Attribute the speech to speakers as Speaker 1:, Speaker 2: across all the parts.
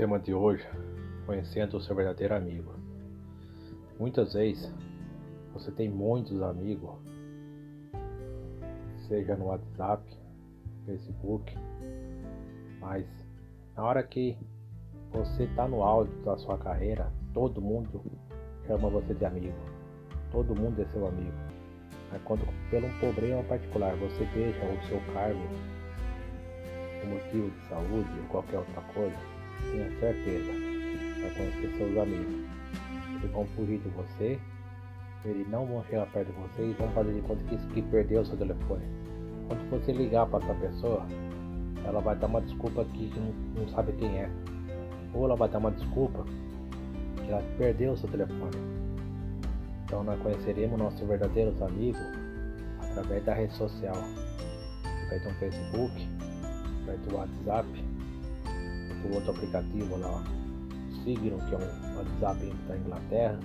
Speaker 1: tema de hoje: conhecendo o seu verdadeiro amigo. Muitas vezes você tem muitos amigos, seja no WhatsApp, Facebook, mas na hora que você está no auge da sua carreira, todo mundo chama você de amigo, todo mundo é seu amigo. Mas quando pelo um problema particular você deixa o seu cargo, por motivo de saúde ou qualquer outra coisa, tenha certeza, vai conhecer seus amigos. Eles vão fugir de você, eles não vão chegar perto de você e vão fazer de conta que, que perdeu o seu telefone. Quando você ligar para essa pessoa, ela vai dar uma desculpa que não, não sabe quem é. Ou ela vai dar uma desculpa que ela perdeu o seu telefone. Então nós conheceremos nossos verdadeiros amigos através da rede social, através do Facebook, através do WhatsApp, outro aplicativo lá, Signal, que é um WhatsApp da Inglaterra.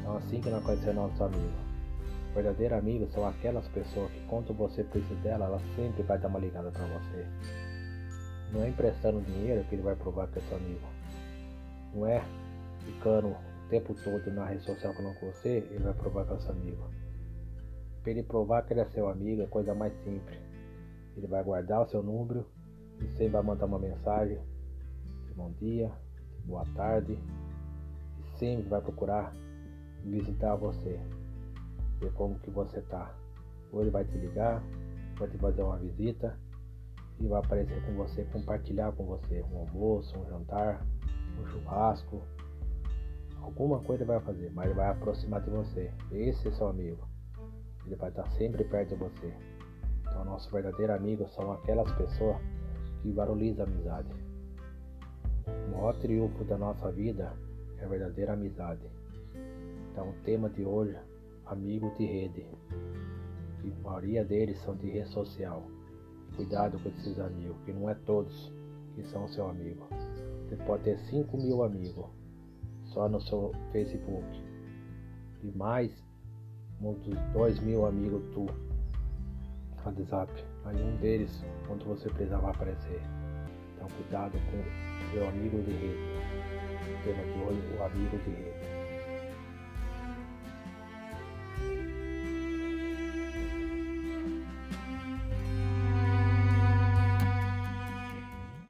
Speaker 1: Então assim que nós conhecemos nossos amigos. Verdadeiros amigos são aquelas pessoas que quando você precisa dela, ela sempre vai dar uma ligada para você. Não é emprestando dinheiro que ele vai provar que é seu amigo. Não é ficando o tempo todo na rede social falando com você, ele vai provar que é seu amigo. Para ele provar que ele é seu amigo é coisa mais simples. Ele vai guardar o seu número e você vai mandar uma mensagem bom dia, boa tarde e sempre vai procurar visitar você, ver como que você tá. Ou ele vai te ligar, vai te fazer uma visita e vai aparecer com você, compartilhar com você um almoço, um jantar, um churrasco, alguma coisa ele vai fazer, mas ele vai aproximar de você. Esse é seu amigo. Ele vai estar sempre perto de você. Então, nosso verdadeiro amigo são aquelas pessoas que valorizam a amizade. O maior triunfo da nossa vida é a verdadeira amizade. Então, o tema de hoje, amigo de rede. E a maioria deles são de rede social. Cuidado com esses amigos, que não é todos que são seu amigo. Você pode ter 5 mil amigos só no seu Facebook. E mais uns 2 mil amigos tu WhatsApp. Aí um deles, quando você precisar, vai aparecer. Então cuidado com seu amigo de rede. Tema de hoje, o amigo de rede.